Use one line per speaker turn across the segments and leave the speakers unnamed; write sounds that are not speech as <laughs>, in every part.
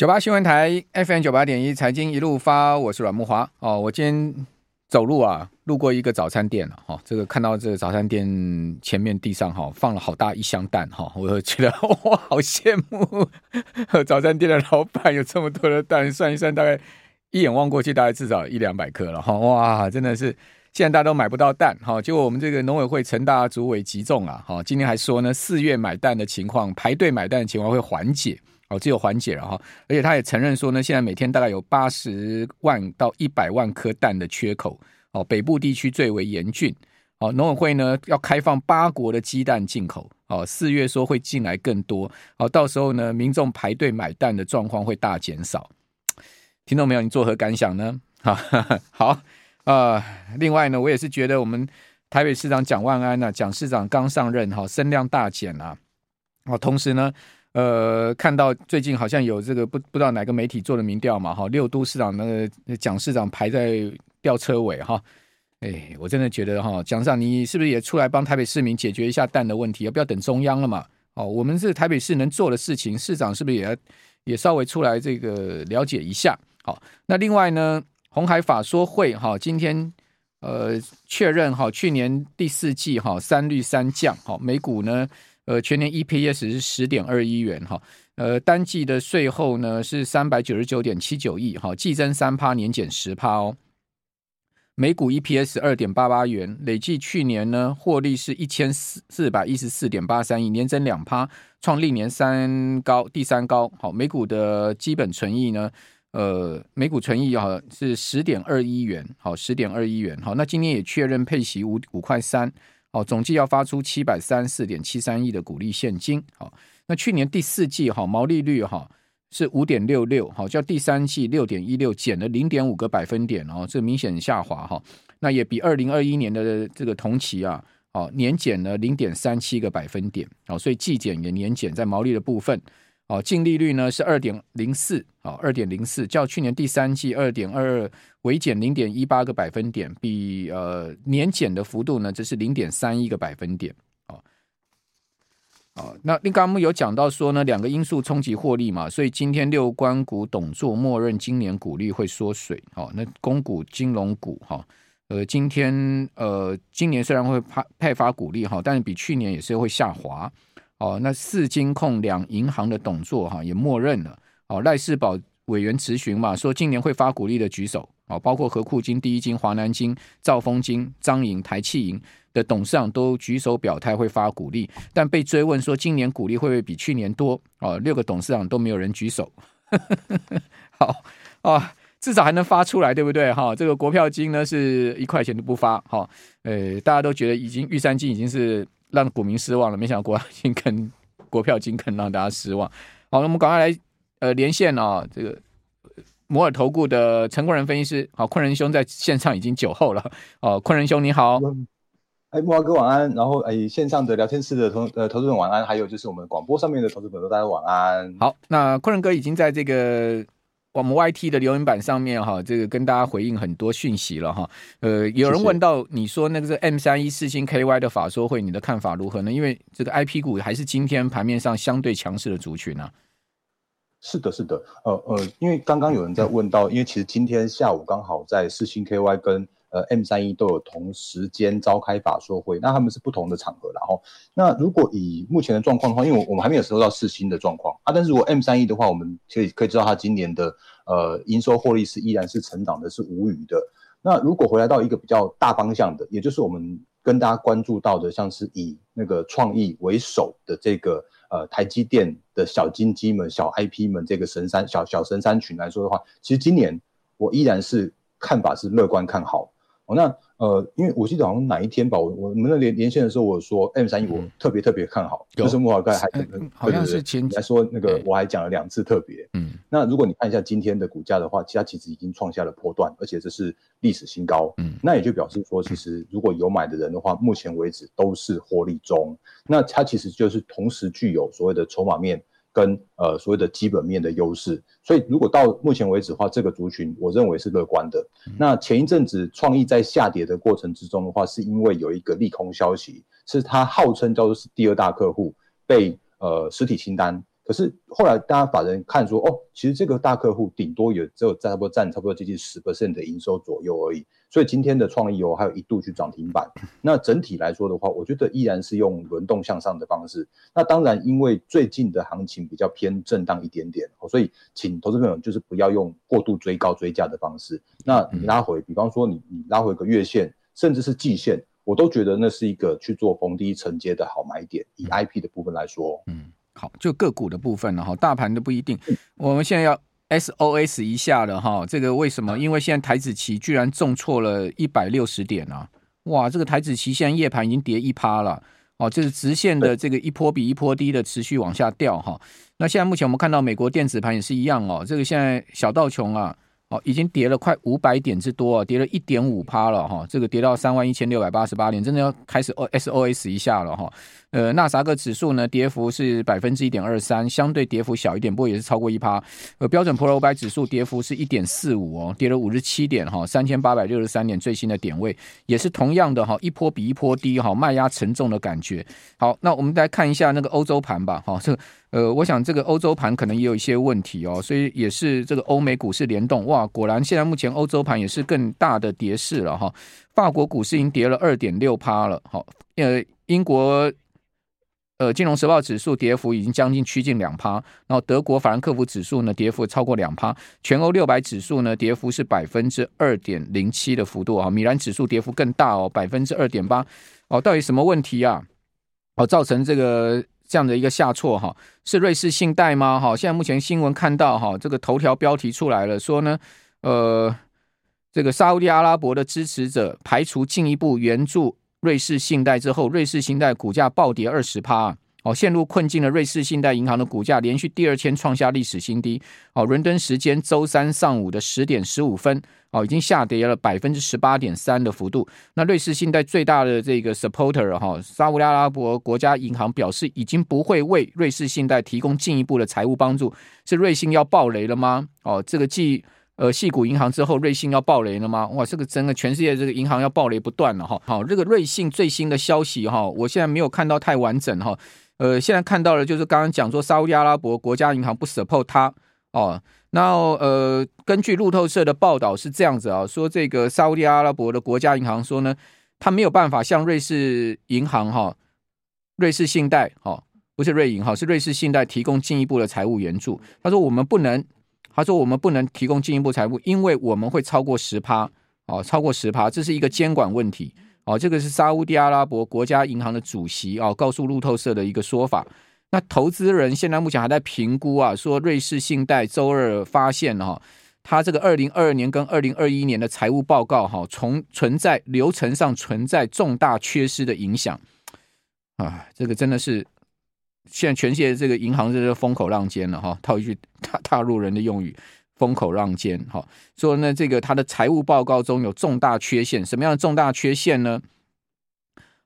九八新闻台 FM 九八点一财经一路发，我是阮慕华哦。我今天走路啊，路过一个早餐店了哈，这个看到这个早餐店前面地上哈放了好大一箱蛋哈，我就觉得 <laughs> 哇，好羡慕 <laughs> 早餐店的老板有这么多的蛋，算一算大概一眼望过去大概至少一两百颗了哈，哇，真的是现在大家都买不到蛋哈，结果我们这个农委会陈大主委集中啊哈，今天还说呢，四月买蛋的情况排队买蛋的情况会缓解。哦，只有缓解了哈，而且他也承认说呢，现在每天大概有八十万到一百万颗蛋的缺口，哦，北部地区最为严峻，哦，农委会呢要开放八国的鸡蛋进口，哦，四月说会进来更多，哦，到时候呢，民众排队买蛋的状况会大减少，听到没有？你作何感想呢？哈，<laughs> 好，啊、呃，另外呢，我也是觉得我们台北市长蒋万安呢，蒋市长刚上任哈，声量大减啊，哦，同时呢。呃，看到最近好像有这个不不知道哪个媒体做的民调嘛，哈，六都市长那个蒋市长排在吊车尾哈，哎，我真的觉得哈，蒋市长你是不是也出来帮台北市民解决一下蛋的问题？要不要等中央了嘛？哦，我们是台北市能做的事情，市长是不是也要也稍微出来这个了解一下？好，那另外呢，红海法说会哈，今天呃确认哈，去年第四季哈三率三降，哈，美股呢。呃，全年 EPS 是十点二一元哈，呃，单季的税后呢是三百九十九点七九亿哈，季增三趴，年减十趴哦。每股 EPS 二点八八元，累计去年呢获利是一千四四百一十四点八三亿，年增两趴，创历年三高，第三高。好，每股的基本存益呢，呃，每股存益啊是十点二一元，好，十点二一元。好，那今年也确认配息五五块三。好，总计要发出七百三十四点七三亿的股利现金。好，那去年第四季哈毛利率哈是五点六六，好，较第三季六点一六减了零点五个百分点哦，这明显下滑哈。那也比二零二一年的这个同期啊，哦年减了零点三七个百分点。好，所以季减也年减在毛利的部分。哦，净利率呢是二点零四，哦，二点零四，较去年第三季二点二二微减零点一八个百分点，比呃年减的幅度呢，这是零点三一个百分点。哦，哦，那刚刚有讲到说呢，两个因素冲击获利嘛，所以今天六关股董座默认今年股利会缩水。哦，那公股金融股哈，呃，今天呃今年虽然会派派发股利哈，但是比去年也是会下滑。哦，那四金控两银行的董座哈也默认了。哦，赖世宝委员质询嘛，说今年会发股利的举手。哦，包括和库金、第一金、华南金、兆丰金、彰银、台企银的董事长都举手表态会发股利，但被追问说今年股利会不会比去年多？哦，六个董事长都没有人举手。<laughs> 好啊，至少还能发出来，对不对？哈，这个国票金呢是一块钱都不发。哈，呃，大家都觉得已经玉山金已经是。让股民失望了，没想到国票金跟国票金更让大家失望。好，那我们赶快来呃连线啊、哦，这个摩尔投顾的陈坤仁分析师，好，坤仁兄在线上已经久候了。哦，坤仁兄你好，
哎，木华哥晚安。然后哎，线上的聊天室的同呃投资人晚安，还有就是我们广播上面的投资朋友大家晚安。
好，那坤仁哥已经在这个。我们 YT 的留言板上面哈，这个跟大家回应很多讯息了哈。呃，有人问到你说那个是 M 三一四星 KY 的法说会，你的看法如何呢？因为这个 IP 股还是今天盘面上相对强势的族群啊。
是的，是的，呃呃，因为刚刚有人在问到，因为其实今天下午刚好在四星 KY 跟。呃，M 三一都有同时间召开法说会，那他们是不同的场合，然后，那如果以目前的状况的话，因为我我们还没有收到四星的状况啊，但是如果 M 三一的话，我们可以可以知道它今年的呃营收获利是依然是成长的，是无虞的。那如果回来到一个比较大方向的，也就是我们跟大家关注到的，像是以那个创意为首的这个呃台积电的小金鸡们、小 IP 们这个神山小小神山群来说的话，其实今年我依然是看法是乐观看好。哦、那呃，因为我记得好像哪一天吧，我我们那连连线的时候，我说 M 三一我特别特别看好，嗯、就是莫尔盖还嗯、好像是前来说那个我还讲了两次特别，嗯，那如果你看一下今天的股价的话，其实它其实已经创下了波段，而且这是历史新高，嗯，那也就表示说，其实如果有买的人的话，目前为止都是获利中，那它其实就是同时具有所谓的筹码面。跟呃所谓的基本面的优势，所以如果到目前为止的话，这个族群我认为是乐观的。嗯、那前一阵子创意在下跌的过程之中的话，是因为有一个利空消息，是它号称叫做是第二大客户被呃实体清单，可是后来大家法人看说，哦，其实这个大客户顶多也只有差不多占差不多接近十 percent 的营收左右而已。所以今天的创意哦，还有一度去涨停板。<laughs> 那整体来说的话，我觉得依然是用轮动向上的方式。那当然，因为最近的行情比较偏震荡一点点，所以请投资朋友就是不要用过度追高追价的方式。那你拉回，比方说你你拉回个月线，甚至是季线，我都觉得那是一个去做逢低承接的好买点。以 IP 的部分来说，
嗯。好，就个股的部分了哈，大盘的不一定。我们现在要 SOS 一下了哈，这个为什么？因为现在台子期居然重挫了一百六十点啊！哇，这个台子期现在夜盘已经跌一趴了哦，这是直线的这个一波比一波低的持续往下掉哈。那现在目前我们看到美国电子盘也是一样哦，这个现在小道琼啊。哦，已经跌了快五百点之多啊，跌了一点五趴了哈，这个跌到三万一千六百八十八点，真的要开始 SOS 一下了哈。呃，纳斯达克指数呢，跌幅是百分之一点二三，相对跌幅小一点，不过也是超过一趴。呃，标准普尔五百指数跌幅是一点四五哦，跌了五十七点哈，三千八百六十三点最新的点位，也是同样的哈，一波比一波低哈，卖压沉重的感觉。好，那我们来看一下那个欧洲盘吧，哈，这。呃，我想这个欧洲盘可能也有一些问题哦，所以也是这个欧美股市联动哇，果然现在目前欧洲盘也是更大的跌势了哈。法国股市已经跌了二点六趴了，好，呃，英国呃金融时报指数跌幅已经将近趋近两趴，然后德国法兰克福指数呢跌幅超过两趴，全欧六百指数呢跌幅是百分之二点零七的幅度啊，米兰指数跌幅更大哦，百分之二点八哦，到底什么问题啊？哦，造成这个。这样的一个下挫哈，是瑞士信贷吗？哈，现在目前新闻看到哈，这个头条标题出来了，说呢，呃，这个沙乌地阿拉伯的支持者排除进一步援助瑞士信贷之后，瑞士信贷股价暴跌二十趴。哦，陷入困境的瑞士信贷银行的股价连续第二天创下历史新低。哦，伦敦时间周三上午的十点十五分，哦，已经下跌了百分之十八点三的幅度。那瑞士信贷最大的这个 supporter 哈，沙乌阿拉伯国家银行表示，已经不会为瑞士信贷提供进一步的财务帮助。是瑞信要爆雷了吗？哦，这个继呃矽谷银行之后，瑞信要爆雷了吗？哇，这个整个全世界这个银行要爆雷不断了哈。好，这个瑞信最新的消息哈，我现在没有看到太完整哈。呃，现在看到的就是刚刚讲说，沙乌地阿拉伯国家银行不 support 它哦。那呃，根据路透社的报道是这样子啊，说这个沙乌地阿拉伯的国家银行说呢，他没有办法向瑞士银行哈、瑞士信贷哈，不是瑞银哈，是瑞士信贷提供进一步的财务援助。他说我们不能，他说我们不能提供进一步财务，因为我们会超过十趴哦，超过十趴，这是一个监管问题。哦，这个是沙乌地阿拉伯国家银行的主席哦，告诉路透社的一个说法。那投资人现在目前还在评估啊，说瑞士信贷周二发现哈，它这个二零二二年跟二零二一年的财务报告哈，从存在流程上存在重大缺失的影响啊，这个真的是现在全世界这个银行是风口浪尖了哈，套一句 <laughs> 大大陆人的用语。风口浪尖，哈，说呢，这个他的财务报告中有重大缺陷，什么样的重大缺陷呢？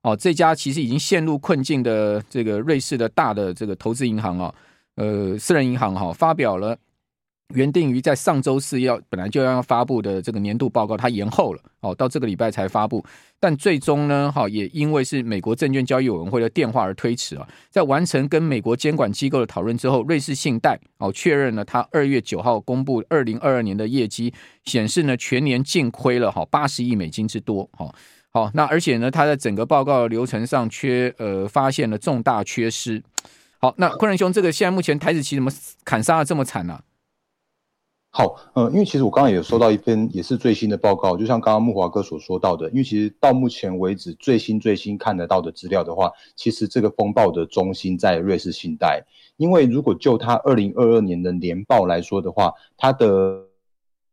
哦，这家其实已经陷入困境的这个瑞士的大的这个投资银行啊，呃，私人银行哈，发表了。原定于在上周四要本来就要发布的这个年度报告，它延后了哦，到这个礼拜才发布。但最终呢，哈也因为是美国证券交易委员会的电话而推迟啊。在完成跟美国监管机构的讨论之后，瑞士信贷哦确认了，它二月九号公布二零二二年的业绩显示呢，全年净亏了哈八十亿美金之多。哈好，那而且呢，它在整个报告流程上缺呃发现了重大缺失。好，那昆仁兄，这个现在目前台子期怎么砍杀的这么惨呢、
好，呃，因为其实我刚刚也收到一篇也是最新的报告，就像刚刚木华哥所说到的，因为其实到目前为止最新最新看得到的资料的话，其实这个风暴的中心在瑞士信贷，因为如果就它二零二二年的年报来说的话，它的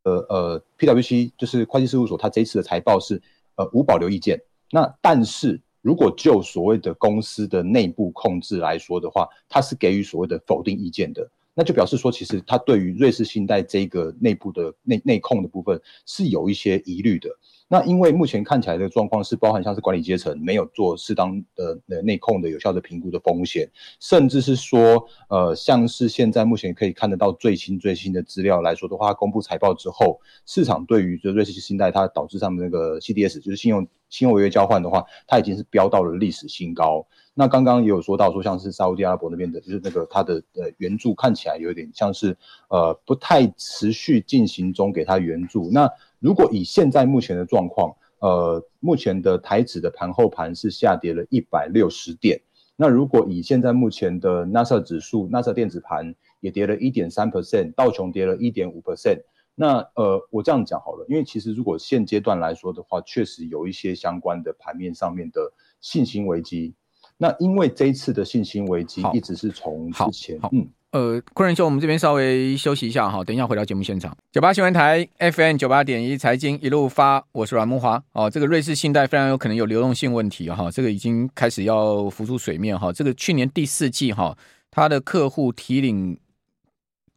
呃呃 PwC 就是会计事务所，它这一次的财报是呃无保留意见，那但是如果就所谓的公司的内部控制来说的话，它是给予所谓的否定意见的。那就表示说，其实他对于瑞士信贷这个内部的内内控的部分是有一些疑虑的。那因为目前看起来的状况是，包含像是管理阶层没有做适当的呃内控的有效的评估的风险，甚至是说，呃，像是现在目前可以看得到最新最新的资料来说的话，公布财报之后，市场对于就瑞士信贷它导致上面那个 CDS 就是信用信用违约交换的话，它已经是飙到了历史新高。那刚刚也有说到说，像是沙乌地阿拉伯那边的，就是那个它的呃援助看起来有点像是呃不太持续进行中，给它援助。那如果以现在目前的状况，呃，目前的台指的盘后盘是下跌了一百六十点。那如果以现在目前的纳斯指数、纳斯电子盘也跌了一点三 percent，道琼跌了一点五 percent。那呃，我这样讲好了，因为其实如果现阶段来说的话，确实有一些相关的盘面上面的信心危机。那因为这一次的信心危机一直是从之前，嗯，
呃，昆仁兄，我们这边稍微休息一下哈，等一下回到节目现场。九八新闻台 FM 九八点一财经一路发，我是阮慕驊哦。这个瑞士信贷非常有可能有流动性问题哈，这个已经开始要浮出水面哈。这个去年第四季哈，他的客户提领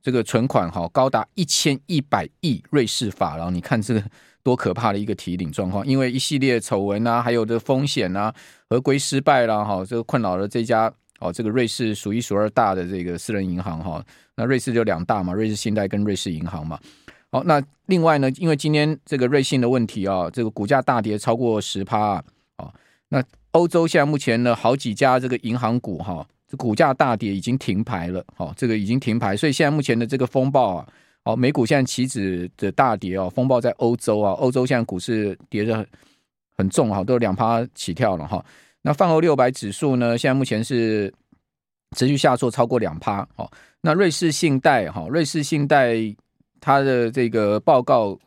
这个存款哈高达一千一百亿瑞士法郎，你看这个。多可怕的一个提领状况！因为一系列丑闻啊，还有的风险啊，合规失败啦，哈，这个困扰了这家哦，这个瑞士数一数二大的这个私人银行哈。那瑞士就两大嘛，瑞士信贷跟瑞士银行嘛。好，那另外呢，因为今天这个瑞信的问题啊，这个股价大跌超过十趴啊。那欧洲现在目前呢，好几家这个银行股哈，这股价大跌已经停牌了，哈，这个已经停牌，所以现在目前的这个风暴啊。好，美股现在期指的大跌哦，风暴在欧洲啊，欧洲现在股市跌得很很重哈，都两趴起跳了哈。那泛欧六百指数呢，现在目前是持续下挫超过两趴。哦，那瑞士信贷哈，瑞士信贷它的这个报告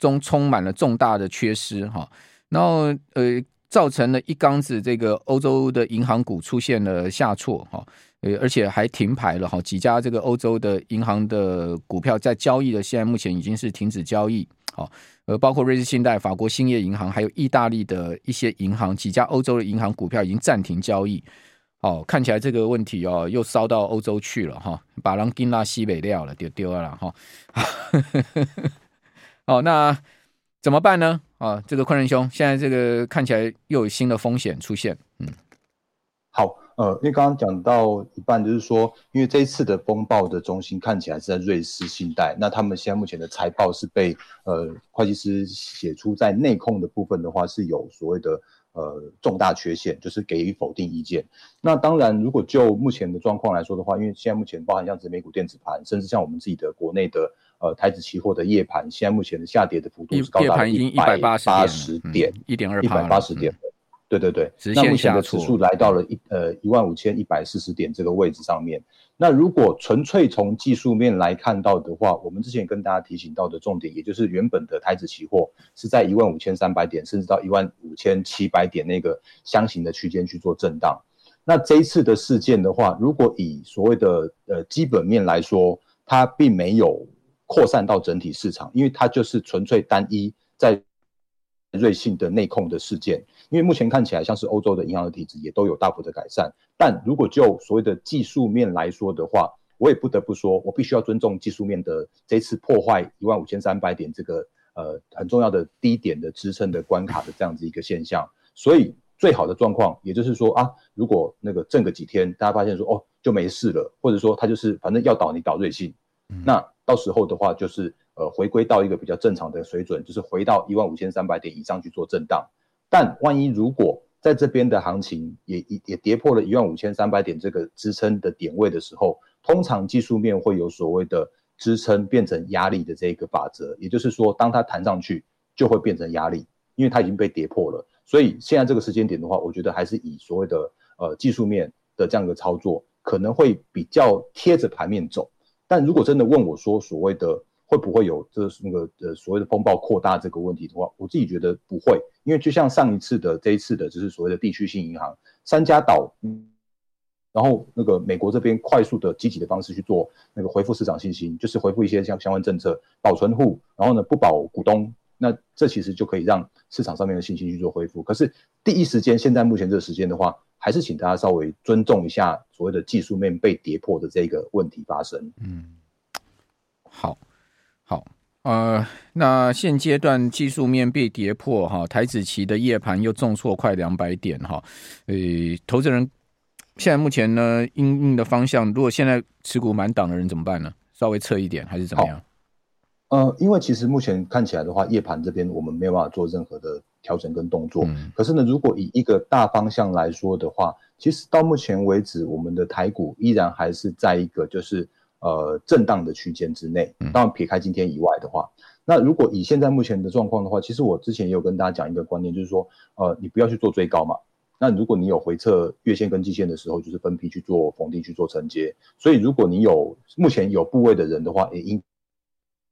中充满了重大的缺失哈，然后呃，造成了一缸子这个欧洲的银行股出现了下挫哈。呃，而且还停牌了哈，几家这个欧洲的银行的股票在交易的，现在目前已经是停止交易。好，呃，包括瑞士信贷、法国兴业银行，还有意大利的一些银行，几家欧洲的银行股票已经暂停交易。哦，看起来这个问题哦，又烧到欧洲去了哈，把人给拉西北料了，丢丢了哈。<laughs> 哦，那怎么办呢？啊，这个昆仁兄，现在这个看起来又有新的风险出现。嗯，
好。呃，因为刚刚讲到一半，就是说，因为这一次的风暴的中心看起来是在瑞士信贷，那他们现在目前的财报是被呃会计师写出在内控的部分的话是有所谓的呃重大缺陷，就是给予否定意见。那当然，如果就目前的状况来说的话，因为现在目前包含像是美股电子盘，甚至像我们自己的国内的呃台指期货的夜盘，现在目前的下跌的幅度是高达一百八十点，
一点二，
一百八十点。对对对，那目前的指数来到了一呃一万五千一百四十点这个位置上面。那如果纯粹从技术面来看到的话，我们之前跟大家提醒到的重点，也就是原本的台指期货是在一万五千三百点，甚至到一万五千七百点那个箱型的区间去做震荡。那这一次的事件的话，如果以所谓的呃基本面来说，它并没有扩散到整体市场，因为它就是纯粹单一在瑞信的内控的事件。因为目前看起来像是欧洲的银行的体制也都有大幅的改善，但如果就所谓的技术面来说的话，我也不得不说，我必须要尊重技术面的这次破坏一万五千三百点这个呃很重要的低点的支撑的关卡的这样子一个现象。所以最好的状况，也就是说啊，如果那个震个几天，大家发现说哦就没事了，或者说它就是反正要倒你倒瑞信，那到时候的话就是呃回归到一个比较正常的水准，就是回到一万五千三百点以上去做震荡。但万一如果在这边的行情也也跌破了一万五千三百点这个支撑的点位的时候，通常技术面会有所谓的支撑变成压力的这一个法则，也就是说，当它弹上去就会变成压力，因为它已经被跌破了。所以现在这个时间点的话，我觉得还是以所谓的呃技术面的这样一个操作可能会比较贴着盘面走。但如果真的问我说所谓的会不会有这那个呃所谓的风暴扩大这个问题的话，我自己觉得不会。因为就像上一次的这一次的，就是所谓的地区性银行三家倒，然后那个美国这边快速的积极的方式去做那个回复市场信心，就是回复一些相相关政策，保存户，然后呢不保股东，那这其实就可以让市场上面的信心去做恢复。可是第一时间，现在目前这个时间的话，还是请大家稍微尊重一下所谓的技术面被跌破的这个问题发生。
嗯，好，好。呃，那现阶段技术面被跌破哈，台指期的夜盘又重挫快两百点哈，呃，投资人现在目前呢，应应的方向，如果现在持股满档的人怎么办呢？稍微撤一点还是怎么样？
呃，因为其实目前看起来的话，夜盘这边我们没有办法做任何的调整跟动作。嗯、可是呢，如果以一个大方向来说的话，其实到目前为止，我们的台股依然还是在一个就是呃震荡的区间之内。当然，撇开今天以外的话，那如果以现在目前的状况的话，其实我之前也有跟大家讲一个观念，就是说，呃，你不要去做追高嘛。那如果你有回撤月线跟季线的时候，就是分批去做逢低去做承接。所以，如果你有目前有部位的人的话，也应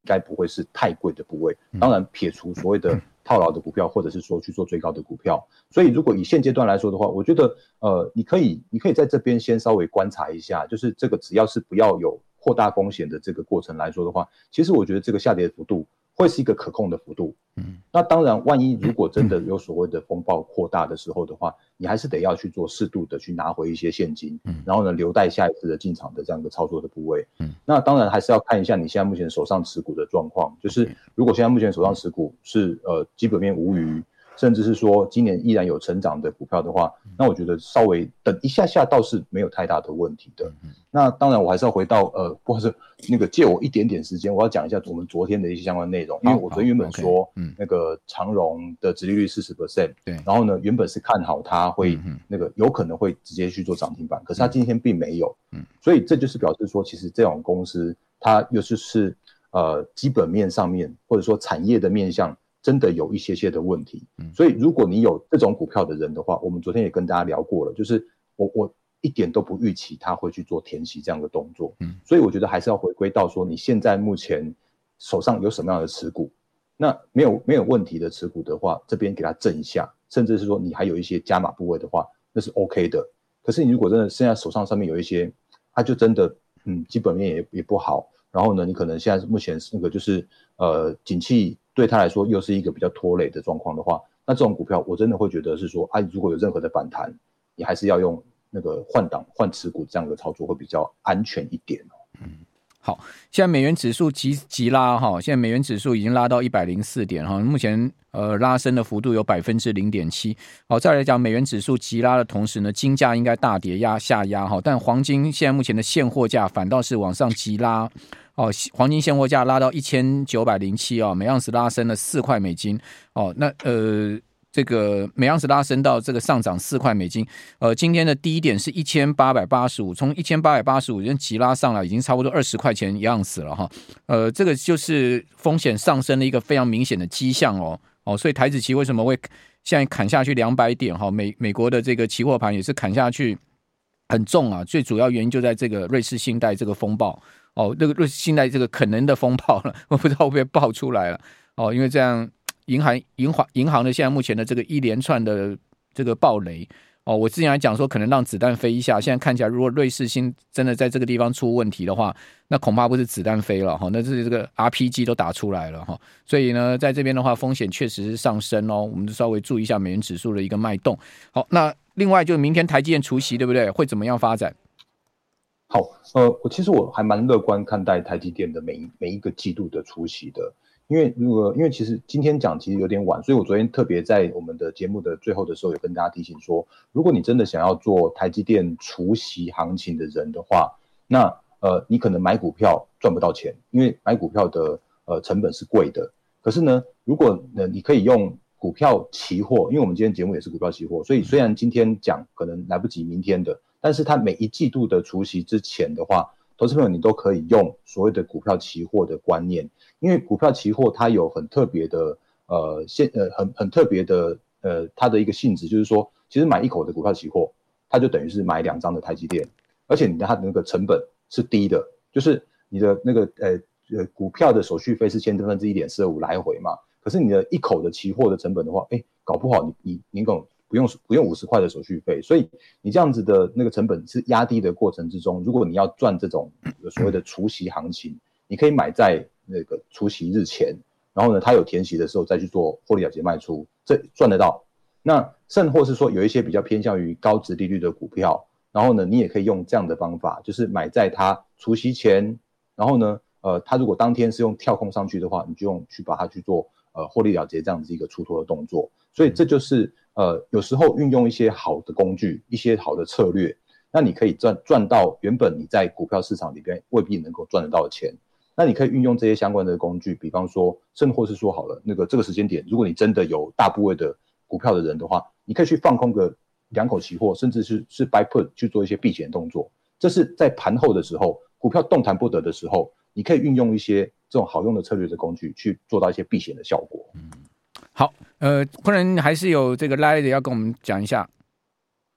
该不会是太贵的部位。当然，撇除所谓的套牢的股票，或者是说去做追高的股票。所以，如果以现阶段来说的话，我觉得，呃，你可以，你可以在这边先稍微观察一下，就是这个只要是不要有扩大风险的这个过程来说的话，其实我觉得这个下跌幅度。会是一个可控的幅度，嗯，那当然，万一如果真的有所谓的风暴扩大的时候的话，你还是得要去做适度的去拿回一些现金，嗯，然后呢，留待下一次的进场的这样一个操作的部位，嗯，那当然还是要看一下你现在目前手上持股的状况，就是如果现在目前手上持股是呃基本面无虞。甚至是说今年依然有成长的股票的话，那我觉得稍微等一下下倒是没有太大的问题的。那当然我还是要回到呃，不是那个借我一点点时间，我要讲一下我们昨天的一些相关内容。因为我昨天原本说，嗯，那个长荣的殖利率四十 percent，对，然后呢原本是看好它会那个有可能会直接去做涨停板，可是它今天并没有，嗯，所以这就是表示说，其实这种公司它又是是呃基本面上面或者说产业的面向。真的有一些些的问题，所以如果你有这种股票的人的话，我们昨天也跟大家聊过了，就是我我一点都不预期他会去做填息这样的动作，嗯所以我觉得还是要回归到说你现在目前手上有什么样的持股，那没有没有问题的持股的话，这边给他震一下，甚至是说你还有一些加码部位的话，那是 OK 的。可是你如果真的现在手上上面有一些，它就真的嗯基本面也也不好，然后呢，你可能现在目前是那个就是呃景气。对他来说又是一个比较拖累的状况的话，那这种股票我真的会觉得是说，啊，如果有任何的反弹，你还是要用那个换挡换持股这样的操作会比较安全一点。嗯，
好，现在美元指数急急拉哈，现在美元指数已经拉到一百零四点哈，目前呃拉升的幅度有百分之零点七。好，再来讲美元指数急拉的同时呢，金价应该大跌压下压哈，但黄金现在目前的现货价反倒是往上急拉。哦，黄金现货价拉到一千九百零七哦，每盎司拉升了四块美金哦。那呃，这个每盎司拉升到这个上涨四块美金。呃，今天的低点是一千八百八十五，从一千八百八十五已经急拉上来，已经差不多二十块钱一盎司了哈。呃，这个就是风险上升的一个非常明显的迹象哦。哦，所以台子期为什么会现在砍下去两百点哈？美美国的这个期货盘也是砍下去很重啊。最主要原因就在这个瑞士信贷这个风暴。哦，那个瑞士信贷这个可能的风暴了，我不知道会不会爆出来了。哦，因为这样银行银行银行的现在目前的这个一连串的这个暴雷，哦，我之前还讲说可能让子弹飞一下，现在看起来如果瑞士新真的在这个地方出问题的话，那恐怕不是子弹飞了哈，那是这个 RPG 都打出来了哈。所以呢，在这边的话风险确实是上升哦，我们就稍微注意一下美元指数的一个脉动。好，那另外就是明天台积电除息对不对？会怎么样发展？
好，呃，我其实我还蛮乐观看待台积电的每一每一个季度的除息的，因为如果因为其实今天讲其实有点晚，所以我昨天特别在我们的节目的最后的时候有跟大家提醒说，如果你真的想要做台积电除息行情的人的话，那呃你可能买股票赚不到钱，因为买股票的呃成本是贵的。可是呢，如果呢你可以用股票期货，因为我们今天节目也是股票期货，所以虽然今天讲可能来不及明天的。但是它每一季度的除息之前的话，投资朋友你都可以用所谓的股票期货的观念，因为股票期货它有很特别的呃现呃很很特别的呃它的一个性质，就是说其实买一口的股票期货，它就等于是买两张的台积电，而且你的它的那个成本是低的，就是你的那个呃呃股票的手续费是千分之一点四五来回嘛，可是你的一口的期货的成本的话，哎，搞不好你你你懂。不用不用五十块的手续费，所以你这样子的那个成本是压低的过程之中，如果你要赚这种所谓的除息行情，你可以买在那个除息日前，然后呢，它有填息的时候再去做获利了结卖出，这赚得到。那甚或是说有一些比较偏向于高值利率的股票，然后呢，你也可以用这样的方法，就是买在它除息前，然后呢，呃，它如果当天是用跳空上去的话，你就用去把它去做呃获利了结这样子一个出脱的动作，所以这就是。呃，有时候运用一些好的工具，一些好的策略，那你可以赚赚到原本你在股票市场里边未必能够赚得到的钱。那你可以运用这些相关的工具，比方说，甚或是说好了，那个这个时间点，如果你真的有大部位的股票的人的话，你可以去放空个两口期货，甚至是是 buy put 去做一些避险动作。这是在盘后的时候，股票动弹不得的时候，你可以运用一些这种好用的策略的工具去做到一些避险的效果。
嗯，好，呃，可能还是有这个的要跟我们讲一下。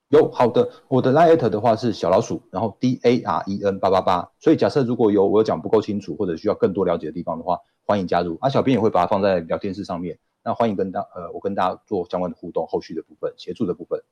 有好的，我的 Line 的话是小老鼠，然后 D A R E N 八八八。所以假设如果有我有讲不够清楚或者需要更多了解的地方的话，欢迎加入。啊，小编也会把它放在聊天室上面。那欢迎跟大呃，我跟大家做相关的互动，后续的部分协助的部分。